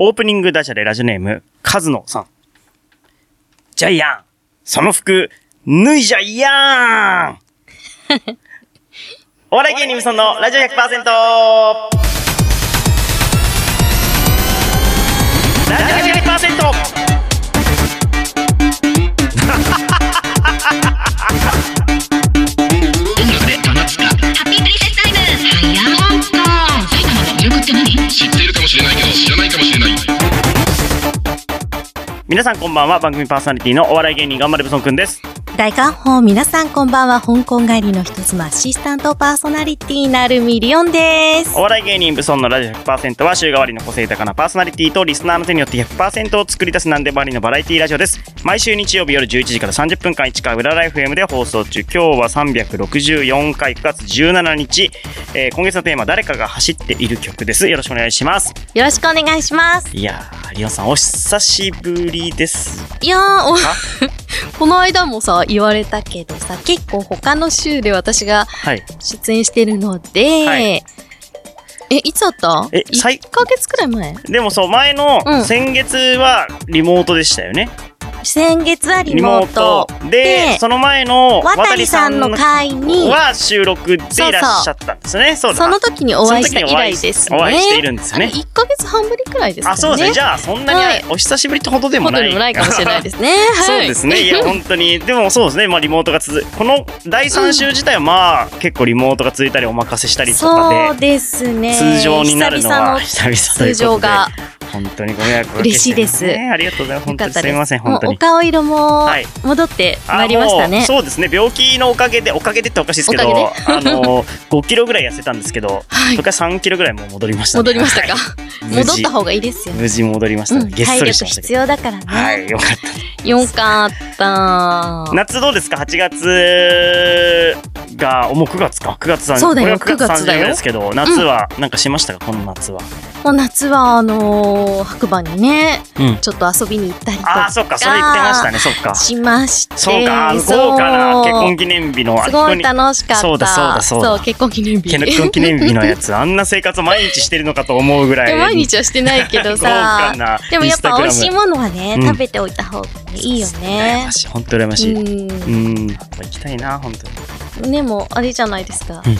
オープニングダジャレラジオネーム、カズノさん。ジャイアン、その服、脱いじゃいやーん お笑い芸人無尊のラジオ 100%! ラジオ 100%! 皆さんこんばんは、番組パーソナリティのお笑い芸人頑張れブソンくんです。大家好皆さんこんばんは香港帰りの人妻アシスタントパーソナリティなるミリオンですお笑い芸人ブソンのラジオ100%は週替わりの個性豊かなパーソナリティとリスナーの手によって100%を作り出すなんでもありのバラエティラジオです。毎週日曜日夜11時から30分間市川裏ライフ M で放送中。今日は364回9月17日、えー今月のテーマ誰かが走っている曲です。よろしくお願いします。よろしくお願いしますいやー、リオンさんお久しぶりです。いやーお この間もさ言われたけどさ結構他の週で私がはい。出演してるので、はいえいつだった？えさい ?1 ヶ月くらい前？でもそう、前のうん先月はリモートでしたよね。先月はリモートででその前の渡りさんの会には収録でいらっしゃったんですね。その時にお会いした以来ですねお会いしているんですよねあれ1ヶ月半ぶりくらいですかねあ、そうですね。じゃあ、そんなにはいお久しぶりってほどでもない。ないかもしれないですね。はい、そうですね。いや、本当に。でもそうですね。まあ、リモートが続く。この第3週自体は、まあ、結構リモートが続いたり、お任せしたりとかそうで、ですね。通常になるのは久々通常が本当にご迷惑をおかけ嬉しいですねありがとうございます。本当。にすみません。本当に。顔色もはい戻ってあまいりましたね。もうそうですね。病気のおかげで、おかげでっておかしいですけど、おあの、5キロぐらい痩せたんですけど、はいそれから3キロぐらいもう戻りましたね。戻りましたか？はい 戻った方がいいですよ。無事戻りましたね。う体力必要だからど。はい、ね。よかった。よかった。夏どうですか ?8 月が、もう9月か？9月30そうだよこれは9 9月だよですけど、夏はなんかしましたか？この夏は。もう夏はあのー白馬にね、うん。ちょっと遊びに行ったりとか。ああ、そっか、それ言ってましたね。そっか。しまして。そうか、豪華な結婚記念日の、すごい楽しかった。そうだそうだそうだ結婚記念日。に結婚記念日のやつ、あんな生活を毎日してるのかと思うぐらい。毎日はしてないけど 豪さでもやっぱ美味しいいものはね、うん食べておいた方がいいよ羨ねま。しい、本当羨ましい。うんうん、行きたいな、本当に。でもあれじゃないですか、うん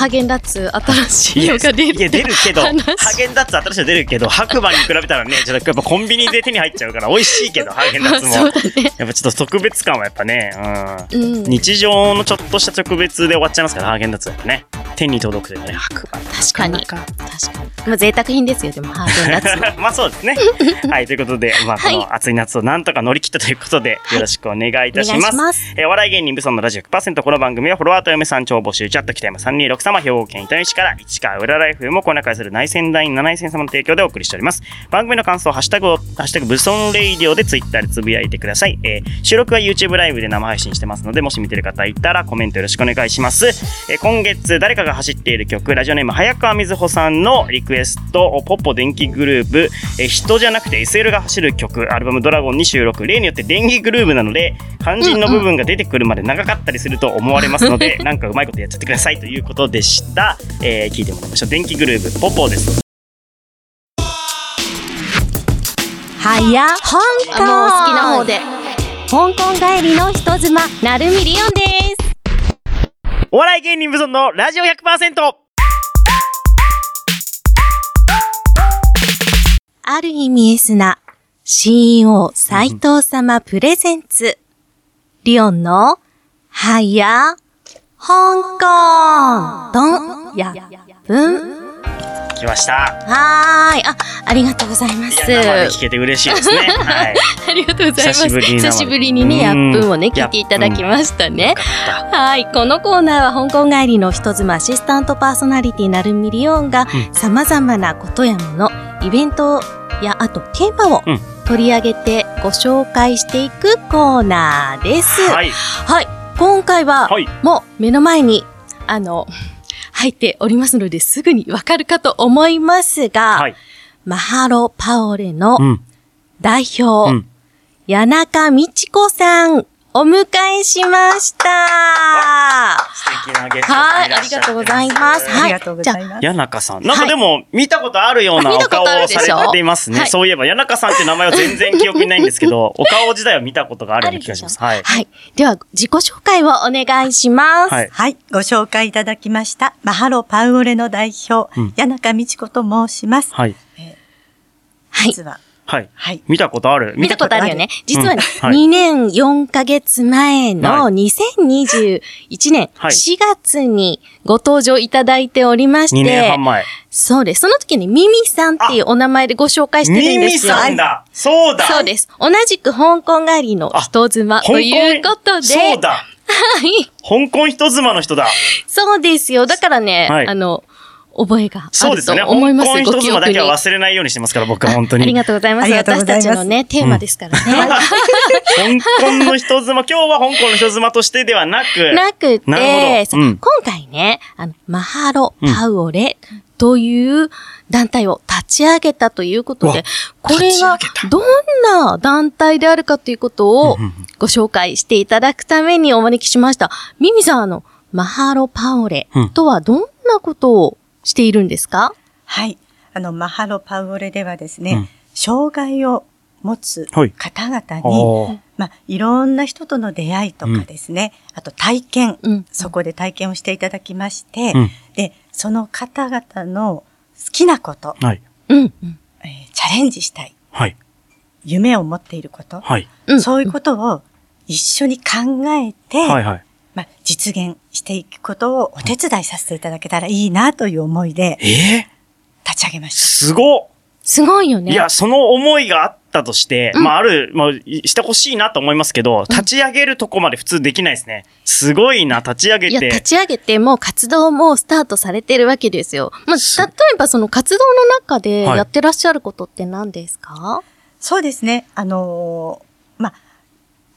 ハーゲンダッツ新しいのが出るいや、出るけど、ハ話ーゲンダッツ新しいの出るけど、白馬に比べたらね、ちょっとやっぱコンビニで手に入っちゃうから、美味しいけど、ハーゲンダッツも。ねやっぱちょっと特別感はやっぱね、うん。うん日常のちょっとした特別で終わっちゃいますから、ハーゲンダッツはやっぱね。手に届くというかね、白馬。確かに確かに。まあ贅沢品ですよでもハーゲンダッまあそうですね。はい、ということで、まあこはい。の暑い夏をなんとか乗り切ったということで、よろしくお願いいたします。します。えーお笑い芸人ブソンのラジオ100%この番組はフォロワーと嫁さん超募集チャット北山326様兵庫県伊丹市から市川裏ライフもこな会する内戦団員7戦様の提供でお送りしております。番組の感想ハッシュタグをハッシュタグブソンレイディオでツイッターでつぶやいてください、えー収録は YouTube ライブで生配信してますのでもし見てる方いたらコメントよろしくお願いします、えー今月誰かが走っている曲ラジオネーム早川瑞穂さんのリクエストポッポ電気グループ、えー人じゃなくて SL が走る曲アルバムドラゴンに収録例によって電気グルーブなので肝心の部分が出てくるまで長かったりすると思われますので、なんかうまいことやっちゃってくださいということでした、えー聞いてもらいましょう。電気グルーブポポです。はや香港もう好きな方で。香港帰りの人妻なるミリオンですお笑い芸人無尊のラジオ100%ある意味エスな CEO 斎藤様プレゼンツ。リオンのはや香港どんやぶん。来ましたはーい。あ、ありがとうございます。生で聞けて嬉しいですね はいありがとうございます。久しぶりに生で久しぶりにね、やっうんぷんをね、聞いていただきましたねはい。このコーナーは香港帰りの人妻アシスタントパーソナリティなるミリオンがうん様々なことやもの、イベントやあとテーマをうん取り上げてご紹介していくコーナーです。は。はいい今回ははいもう目の前に、あの、入っておりますのですぐにわかるかと思いますが、はい。マハロパオレのうん。代表、うん。谷中美智子さん、お迎えしました。素敵なゲストさはい、んいらっしゃってありがとうございます。あはい。りがとうございます。谷中さん。なんかでも、見たことあるようなお顔をされていますね。はいそういえば、谷中さんって名前は全然記憶にないんですけど、お顔自体は見たことがあるような気がします。はい。はい。では、自己紹介をお願いします。はい。はい。ご紹介いただきました。マハロパウオレの代表、うん谷中美智子と申します。はい。はい。実は、はい。はい。見たことある？見たことあるよね。実はね、うんはい2年4ヶ月前のは2021年はい4月にご登場いただいておりまし2年て半、前。そうです。その時にミミさんっていうお名前でご紹介してるミミんですよ。さんだそうだそうです。同じく香港帰りの人妻ということで、そうだ はい。香港人妻の人だそうですよ。だからね、はいあの、覚えがあるとそうですよね。思います。香港人ご記憶に。妻だけは忘れないようにしてますから、僕は本当に。ありがとうございます。私たちのね、テーマですからね。香港の人妻、今日は香港の人妻としてではなく、なくて、なるほどうん今回ね、あの、マハロ・パウオレという団体を立ち上げたということで、これが立ち上げたどんな団体であるかということをご紹介していただくためにお招きしました。ミミさん、あの、マハロ・パウオレとはどんなことをしているんですか？はい。あの、マハロパウオレではですね、うん障害を持つはい方々に、おーまあ、いろんな人との出会いとかですね、あと体験、うんそこで体験をしていただきまして、うんで、その方々の好きなこと、はい。うん。うんえーチャレンジしたい、はい。夢を持っていること、はい。うんそういうことを一緒に考えて、はいはい。まあ、実現していくことをお手伝いさせていただけたらいいなという思いでええ？立ち上げました。すごっすごいよね。いや、その思いがあったとして、うんまあ、ある、まあ、いしてほしいなと思いますけど、立ち上げるとこまで普通できないですね。すごいな、立ち上げいや、て。立ち上げてもう活動もスタートされてるわけですよ。まあ、す例えばその活動の中ではいやってらっしゃることって何ですか、そうですね。あのーまあ、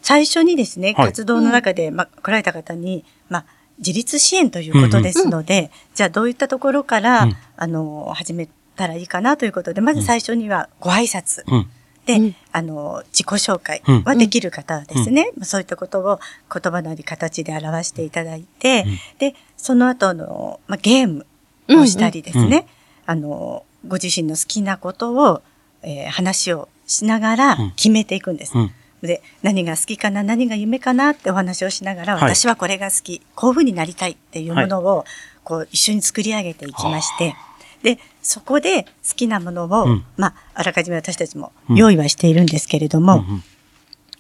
最初にですね、はい。活動の中で、まあ、来られた方に、まあ、自立支援ということですので、じゃあどういったところから、うん。あのー始めたらいいかなということで、まず最初にはご挨拶。うん。で、うん。あの、自己紹介うん。はできる方はですね、まあそういったことを言葉なり形で表していただいて、うん。で、その後の、まあ、ゲームをしたりですね、うん。うんあの、ご自身の好きなことを、えー話をしながらうん。決めていくんです。うん。で、何が好きかな、何が夢かなってお話をしながら、はい。私はこれが好き、こういうふうになりたいっていうものを、こう、一緒に作り上げていきまして、で、そこで好きなものを、うん。まあ、あらかじめ私たちも用意はしているんですけれども、うん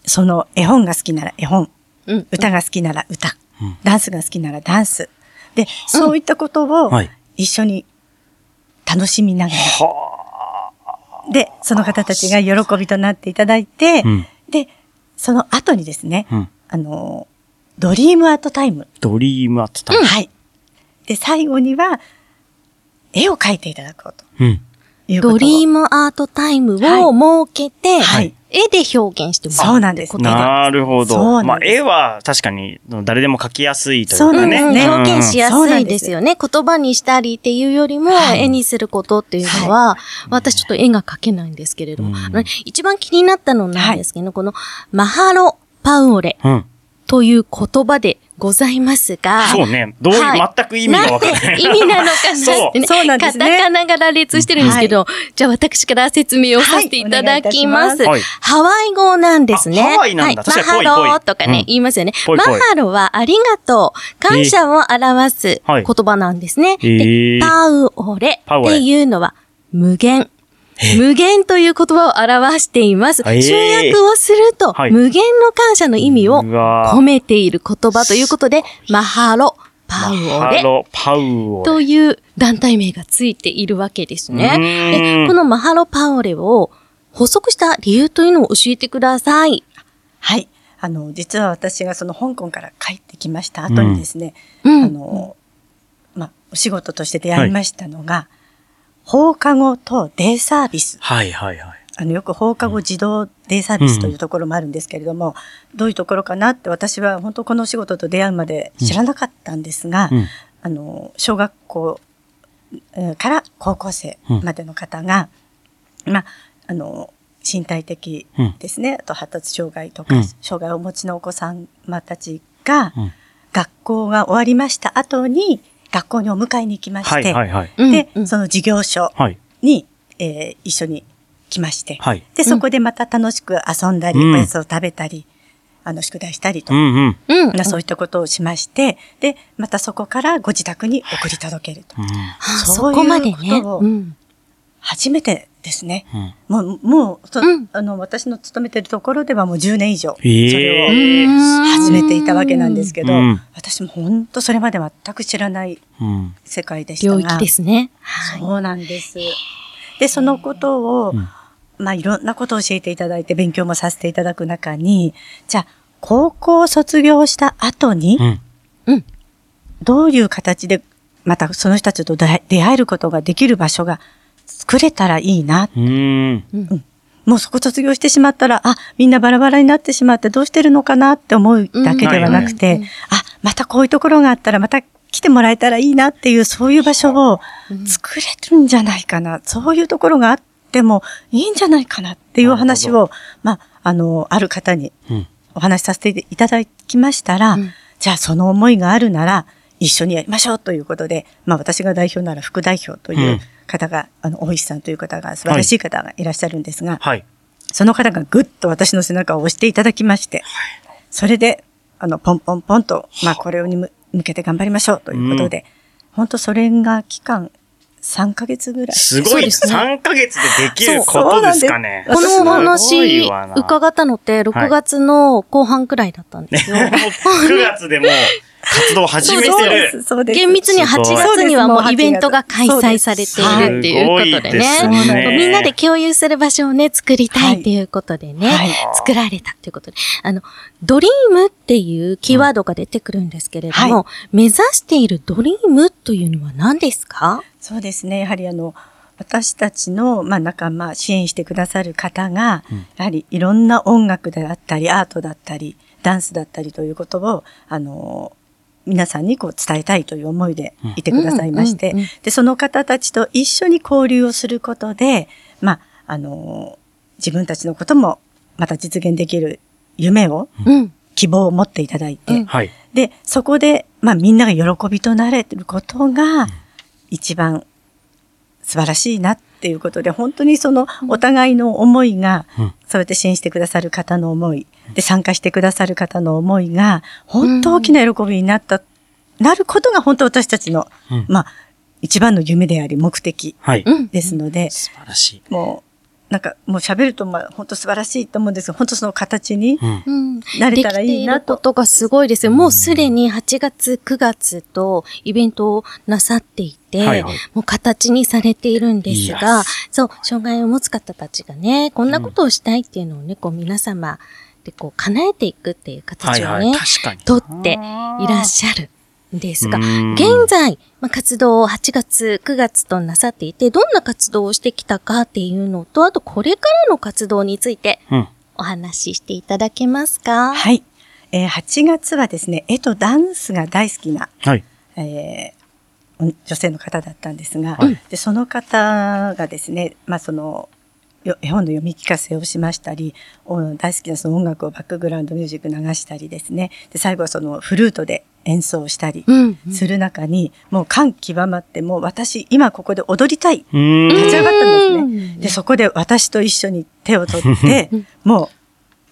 その絵本が好きなら絵本、うん。歌が好きなら歌、うん。ダンスが好きならダンス。で、そういったことをはい。一緒に楽しみながら、はで、その方たちが喜びとなっていただいて、うんで、その後にですね、あ。うん。あの、 Dream Art Time。Dream Art Time。はい。で、最後には、絵を描いていただこうとうん。 Dream Art Time を設けて、はい絵で表現してもらう。そうなんですなるほそど。まあ、絵は確かに誰でも描きやすいというそうかね。うんなんですね表現しやすいでですすよね。言葉にしたりっていうよりも、はい絵にすることっていうのは、私ちょっと絵が描けないんですけれども、一番気になったのなんですけど、このマハロ・パウオレうん。という言葉でございますが、そうね。どういう、はい全く意味がわからない。意味なのかなってね。そうなんですねカタカナが羅列してるんですけど、じゃあ私から説明をさせていただきます。はいいますハワイ語なんですね。あハワイなんだ確かにぽいマハロとかね、うん言いますよね。ぽいぽいマハロはありがとう、感謝を表すはい言葉なんですね。へーでパウオレパウオレっていうのは無限。え 無限という言葉を表しています。集約をすると、はい無限の感謝の意味を込めている言葉ということで、マハロ、パウオレマハロ、パウオレ。という団体名がついているわけですね。このマハロパオレを補足した理由というのを教えてください。はい。あの、実は私がその香港から帰ってきました後にですね、うんあの、まあ、お仕事として出会いましたのが、放課後とデイサービス。はいはいはい。あの、よく放課後児童デイサービスというところもあるんですけれども、どういうところかなって私は本当このお仕事と出会うまで知らなかったんですが、うん。あの、小学校えーから高校生までの方が、まあ、あの、身体的うんですね、あと発達障害とか、うん。障害をお持ちのお子様たちが、うん。学校が終わりました後に、学校にお迎えに行きまして、はいはいはい。で、うんその事業所はい。に、えー一緒に来まして、はい。で、そこでまた楽しく遊んだり、うんおやつを食べたり、あの、宿題したりとう、んうん。そういったことをしまして、で、またそこからご自宅に送り届けると。うんあそそういうこまでね。ことをうん初めてですね。うんもう、もう、そうんあの、私の勤めてるところではもう10年以上、そええれをうん始めていたわけなんですけど、うん私も本当それまで全く知らないうん。世界でしたが。領域ですね。はい。そうなんです。で、そのことを、うんまあ、いろんなことを教えていただいて、勉強もさせていただく中に、じゃあ、高校を卒業した後に、うん。どういう形で、またその人たちと出会出会えることができる場所が作れたらいいな。うん。もうそこ卒業してしまったら、あ、みんなバラバラになってしまってどうしてるのかなって思うだけではなくて、うんはいあ、またこういうところがあったらまた来てもらえたらいいなっていう、そういう場所を作れるんじゃないかな。そういうところがあってもいいんじゃないかなっていうお話を、まあ、あの、ある方にうん。お話しさせていただきましたら、うんじゃあその思いがあるなら一緒にやりましょうということで、まあ私が代表なら副代表という方が、あの、大石さんという方が素晴らしい方がいらっしゃるんですが、はい。その方がぐっと私の背中を押していただきまして、それで、あの、ポンポンポンと、まあこれにむ向けて頑張りましょうということで、本当それが期間3ヶ月ぐらい。すごい。ですね3ヶ月でできることですかね。このお話伺ったのって6月の後半くらいだったんですよ。もう9月でもう活動を始めてる。す、そうです。厳密には8すごい月にはもそうイベントが開催されているっていうことでね。ですねみんなで共有する場所をね、作りたいっていうことでね、はい作られたっていうことで。あの、ドリームっていうキーワードが出てくるんですけれども、は目指しているドリームというのは何ですか？そうですね。やはりあの、私たちの、まあ、仲間、支援してくださる方が、やはりいろんな音楽であったり、アートだったり、ダンスだったりということを、あの、皆さんにこう伝えたいという思いでいてくださいまして、うんうんうんで、その方たちと一緒に交流をすることで、まあ、あの、自分たちのこともまた実現できる夢を、うん。希望を持っていただいて、うん。はい。で、そこで、まあみんなが喜びとなれてることが、一番素晴らしいなっていうことで、本当にそのお互いの思いが、うん。そうやって支援してくださる方の思い、で、参加してくださる方の思いが、本当大きな喜びになった、なることが本当私たちの、うんまあ、一番の夢であり目的。ですので、素晴らしい。もう、なんかもう喋ると、まあ、本当素晴らしいと思うんですが、本当その形に。なれたらいいなできていることがすごいですよ。もうすでに8月、9月とイベントをなさっていて、はいはいもう形にされているんですが、そう、障害を持つ方たちがね、こんなことをしたいっていうのをね、こう皆様でこう叶えていくっていうはいはい。形をね、確かに。とっていらっしゃるんですが、うん現在、まあ、活動を8月、9月となさっていて、どんな活動をしてきたかっていうのと、あとこれからの活動についてうん。お話ししていただけますか？はい。えー8月はですね、絵とダンスが大好きな、はい。えーお女性の方だったんですが、はいでその方がですね、まあその、よ絵本の読み聞かせをしましたり、お大好きなその音楽をバックグラウンドミュージック流したりですね、で最後はそのフルートで演奏したりうんうんする中に、もう感極まって、もう私今ここで踊りたいうん。立ち上がったんですうんね。で、そこで私と一緒に手を取って、もう、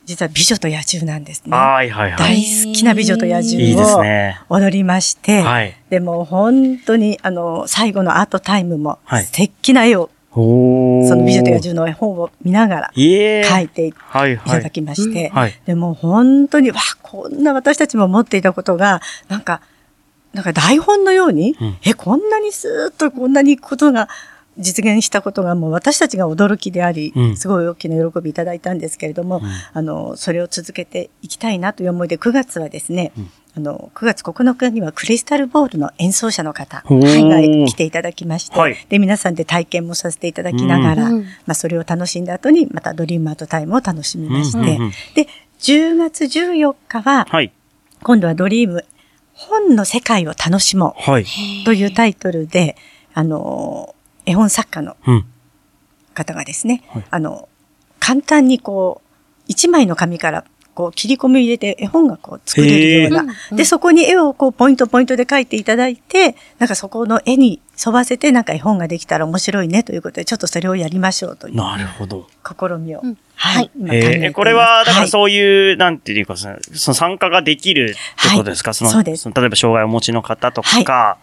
実は美女と野獣なんですね。はいはいはい。大好きな美女と野獣をね。踊りまして、はい。でも本当に、あの、最後のアートタイムも、はい素敵な絵を。その美女と野獣の絵本を見ながらいえ。描いてい。ただきまして、はい。でも本当に、わ、こんな私たちも持っていたことが、なんか、なんか台本のように、うんえ、こんなにスーッとこんなにことが実現したことがもう私たちが驚きであり、うん。すごい大きな喜びいただいたんですけれども、うん。あの、それを続けていきたいなという思いで、9月はですね、うん。あの、9月9日にはクリスタルボールの演奏者の方が来ていただきまして、はい。で、皆さんで体験もさせていただきながら、うん。まあ、それを楽しんだ後に、またドリームアートタイムを楽しみまして、うんうんうん。で、10月14日は、はい。今度はドリーム、本の世界を楽しもはい。うというタイトルで、あの、絵本作家のうん。方がですね、はい。あの、簡単にこう、一枚の紙からこう切り込みを入れて絵本がこう作れるようへな。で、そこに絵をこうポイントポイントで描いていただいて、なんかそこの絵に沿わせてなんか絵本ができたら面白いねということで、ちょっとそれをやりましょうというなるほど。試みを。うん。ははい。えこれは、だからいそういう、なんていうか、その参加ができるってことですか、はいそのそうです。の例えば障害をお持ちの方とか、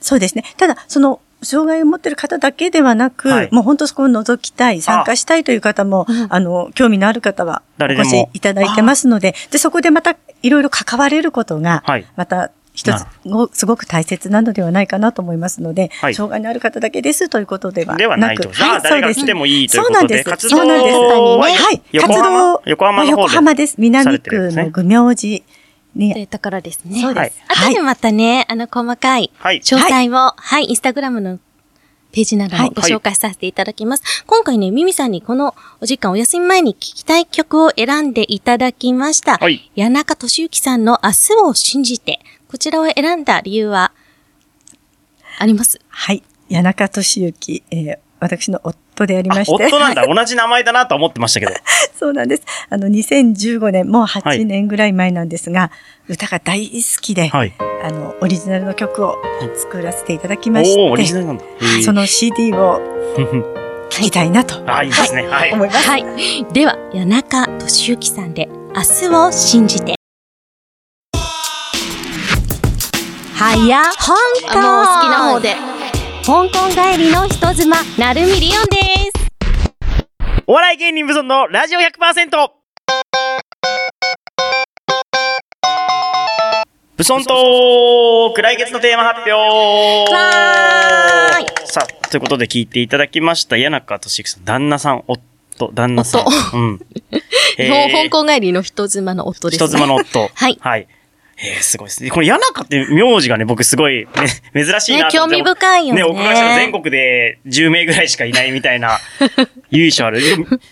そうですね。ただ、その、障害を持っている方だけではなく、はいもう本当そこを覗きたい、参加したいという方も、あの、興味のある方はお越しいただいてますので、で、そこでまたいろいろ関われることが、はいまた一なつご、すごく大切なのではないかなと思いますので、はい障害のある方だけですということではなく。ではないと。はい誰が来てもいいということで、そうなんです。活動そうなんです。ははい。横活動浜、横浜で。浜です。さ南区の愚明寺にというところですね。そうですはい。後でまたね、あの、細かいはい詳細を、はい、インスタグラムのページなどもご紹介させていただきます。今回ね、ミミさんにこのお時間お休み前に聞きたい曲を選んでいただきました。はい谷中俊之さんの明日を信じて、こちらを選んだ理由は、あります？はい。谷中俊之、えー私の夫でありあまして。夫なんだ。同じ名前だなと思ってましたけど。そうなんです。あの、2015年、もうはい8年ぐらい前なんですが、歌が大好きで、はい。あの、オリジナルの曲を作らせていただきまして、オリジナルなんだ。その CD を 聴きたいなと、あ、いいですね。はい。思います。はい。では、谷中俊之さんで、明日を信じて。はや、香港もう好きな方で。香港帰りの人妻、なるみりおんです。お笑い芸人無尊のラジオ 100%! ブソントーク来月のテーマ発表さあ、ということで聞いていただきました、谷中俊之さん、旦那さん、夫、旦那さん。夫うん。えー香港帰りの人妻の夫です、ね。人妻の夫。は いはい。えー、すごいですね。この谷中って名字がね、僕すごい、ね、珍しいなと思ってね興味深いよねね、お伺いしたら全国で10名ぐらいしかいないみたいな、由緒ある。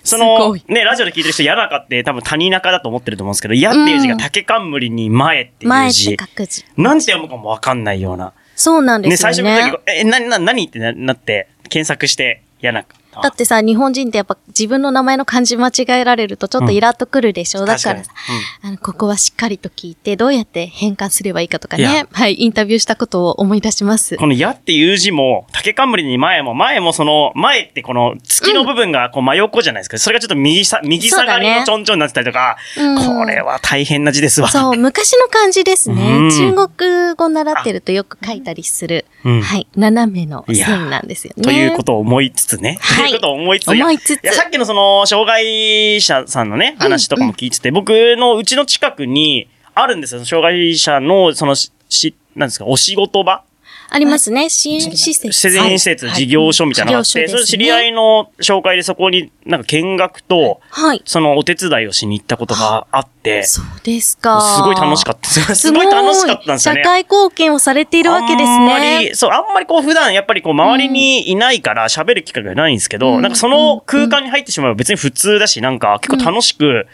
そのい、ね、ラジオで聞いてる人、谷中って多分谷中だと思ってると思うんですけど、矢っていう字が竹冠に前ってい前ってう字。書く字。なんて読むかもわかんないような。そうなんでね、すよね。最初見た時、え、な、な、何ってななって、検索して、谷中。あ。だってさ、日本人ってやっぱ自分の名前の漢字間違えられるとちょっとイラっとくるでしょ、だからさ、確かにあの、ここはしっかりと聞いて、どうやって変換すればいいかとかね、はい、インタビューしたことを思い出します。この矢っていう字も、竹冠に前も、前もその、前ってこの月の部分がこう真横じゃないですか。それがちょっと右さ、右下がりのちょんちょんになってたりとか、うん。これは大変な字ですわ。そう、昔の漢字ですね。うん。中国語習ってるとよく書いたりする、うん。はい、斜めの線なんですよね。ということを思いつつね。はい。ということを思いつつ。思いつつやさっきのその、障害者さんのね、話とかも聞いてて、僕のうちの近くにあるんですよ。障害者の、その、し、しなんですか、お仕事場ありますね。支援施設。自然施設、はい事業所みたいなのがあって、それ知り合いの紹介でそこになんか見学と、はい。そのお手伝いをしに行ったことがあって、すそうですか。ごい楽しかった。すごい楽しかったんですよね。社会貢献をされているわけですあんまねり、。そう、あんまりこう普段やっぱりこう周りにいないから喋る機会がないんですけど、うんなんかその空間に入ってしまえば別に普通だし、なんか結構楽しく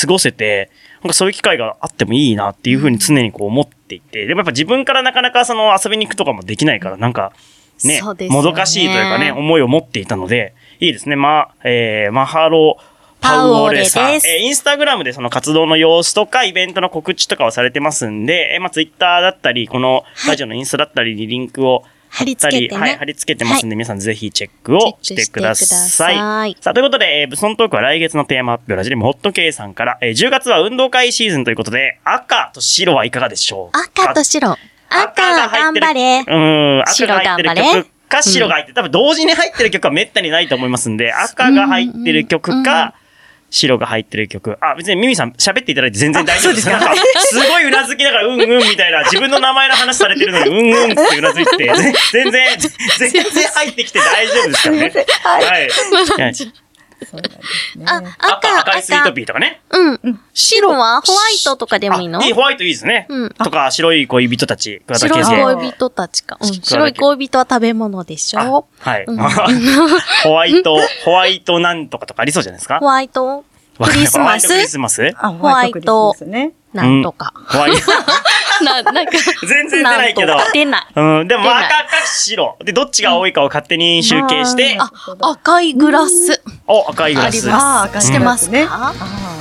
過ごせて、なんかそういう機会があってもいいなっていうふうに常にこう思っていて、でもやっぱ自分からなかなかその遊びに行くとかもできないから、なんかね、ねもどかしいというかね、思いを持っていたので、いいですね。ま、えー、マハロパウオレさん。えーインスタグラムでその活動の様子とか、イベントの告知とかをされてますんで、えーまあ、ツイッターだったり、このラジオのインスタだったりにリンクを貼ったり、貼り付けてねはい、貼り付けてますんで、皆さんぜひチェックをしてください。さあ、ということで、えー、ブソントークは来月のテーマ発表、ラジオネームホット K さんから、えー10月は運動会シーズンということで、赤と白はいかがでしょうか？赤と白。赤が入ってる頑張れ。うん、赤が入ってる曲か白が入ってる。多分同時に入ってる曲はめったにないと思いますんで、赤が入ってる曲か、白が入ってる曲。あ、別にミミさん喋っていただいて全然大丈夫ですかなんか、すごいうなずきながら、うんうんみたいな、自分の名前の話されてるのに、うんうんってうなずいて、ぜ全然、全然入ってきて大丈夫ですからね。はい。はいそうなんですね。あ、赤、赤、赤いスイートピーとかね。うん。白はホワイトとかでもいいの？あいい、ホワイトいいですね。うんとか、白い恋人たち、白い恋人たちか。うん。白白い恋人は食べ物でしょ？はい。うん ホワイト、ホワイトなんとかとかありそうじゃないですか？ホワイト？クリスマホワイトクリススマス？あ、ホワイトクリスマスね。なんとか。ホワイト。な、なんか。全然出ないけど出ない。うん、でも赤か白。で、どっちが多いかを勝手に集計して、ああ、赤いグラス。お、赤いグラス。ありますあー赤いしてますね。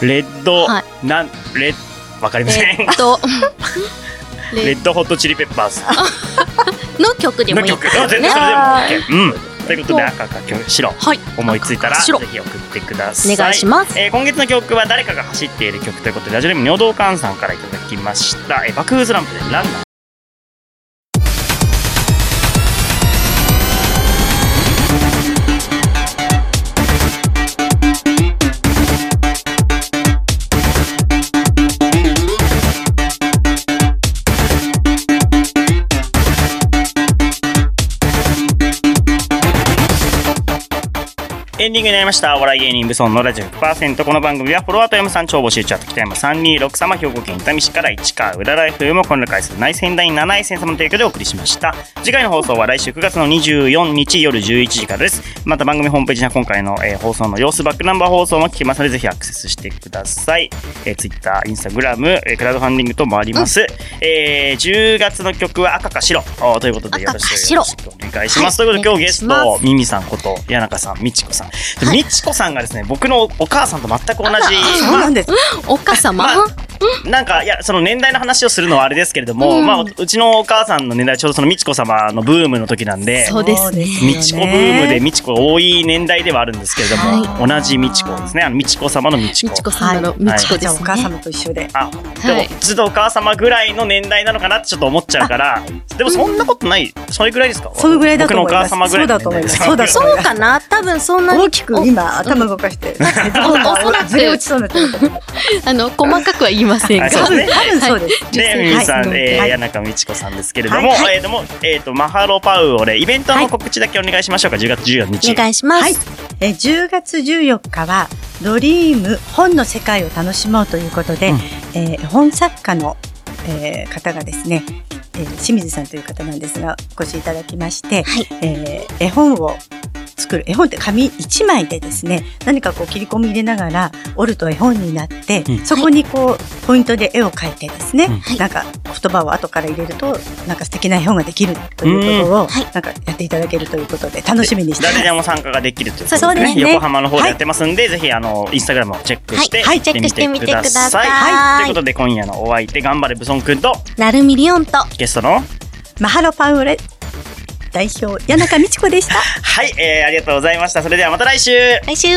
レッド、はなん、レッ、わかりません。えっと、レレッドホットチリペッパーズ の曲でもの曲。いいですよねあ全然そ。れでも OK。うん。ということで、赤か白。はい。思いついたらぜ白ひ送ってください。お願いしますえー今月の曲は誰かが走っている曲ということで、ラジオネーム尿道館さんからいただきました。えー、爆風ズランプでランナー。エンディングになりました。お笑い芸人ブソンのラジオ100%。この番組はフォロワーと M さん超募集中。北山326様、兵庫県伊丹市から市川浦ライフもこの回数内戦第7位戦様の提供でお送りしました。次回の放送は来週9月の24日夜11時からです。また番組ホームページには今回の、えー放送の様子バックナンバー放送も聞けますので、ぜひアクセスしてください。えー、Twitter、Instagram、えークラウドファンディングともあります。えー10月の曲は赤か白ということでよろしくお願いします。ということで今日ゲスト、ミミさんこと谷中さん、みちこさん。でみちこさんがですね、僕のお母さんと全く同じ、そうなんです。お母様、まあなんか、いや、その年代の話をするのはあれですけれども、うん。まあ、うちのお母さんの年代、ちょうどそのみちこ様のブームの時なんで、そうですね。みちこブームでみちこが多い年代ではあるんですけれども、は同じみちこですね。あのみちこ様のみちこ。みちこ様のみちこじゃあおですね。母様と一緒で。あ、でも、はいずっとお母様ぐらいの年代なのかなってちょっと思っちゃうから、でもそんなことない、それぐらいですかそれぐらいだと思います。僕のお母様ぐらいの年代です。そうだと思います。そうかな多分そんなに大きく今頭動かして、おそらく ずれ落ちそうになあの細かくは言いませんが。はいそうですね。多分そうでみみさん、はい。えー、はい谷中美智子さんですけれども、はい。えー、でも、えっ、と、マハロパウオレ、イベントの告知だけお願いしましょうか、10月14日。お願いします。はい。えー10月14日はドリーム本の世界を楽しもうということで、うん。えー本作家の、えー方がですね、えー清水さんという方なんですがお越しいただきまして、はい。えー絵本を作る絵本って紙1枚でですね何かこう切り込み入れながら折ると絵本になって、うん。そこにこうポイントで絵を描いてですね、うん。なんか言葉を後から入れるとなんか素敵な絵本ができるということを、はい。なんかやっていただけるということで楽しみにしてます。誰でも参加ができるということですね。そうですね。横浜の方でやってますんで、ぜひ、あの、インスタグラムをチェックして、はい。チェックしてみてください。はい。ということで、今夜のお相手、頑張れブソンくんと、なるみりおんと。ゲストの、マハロパウレ代表谷中美智子でした。はい、えー、ありがとうございました。それではまた来週来週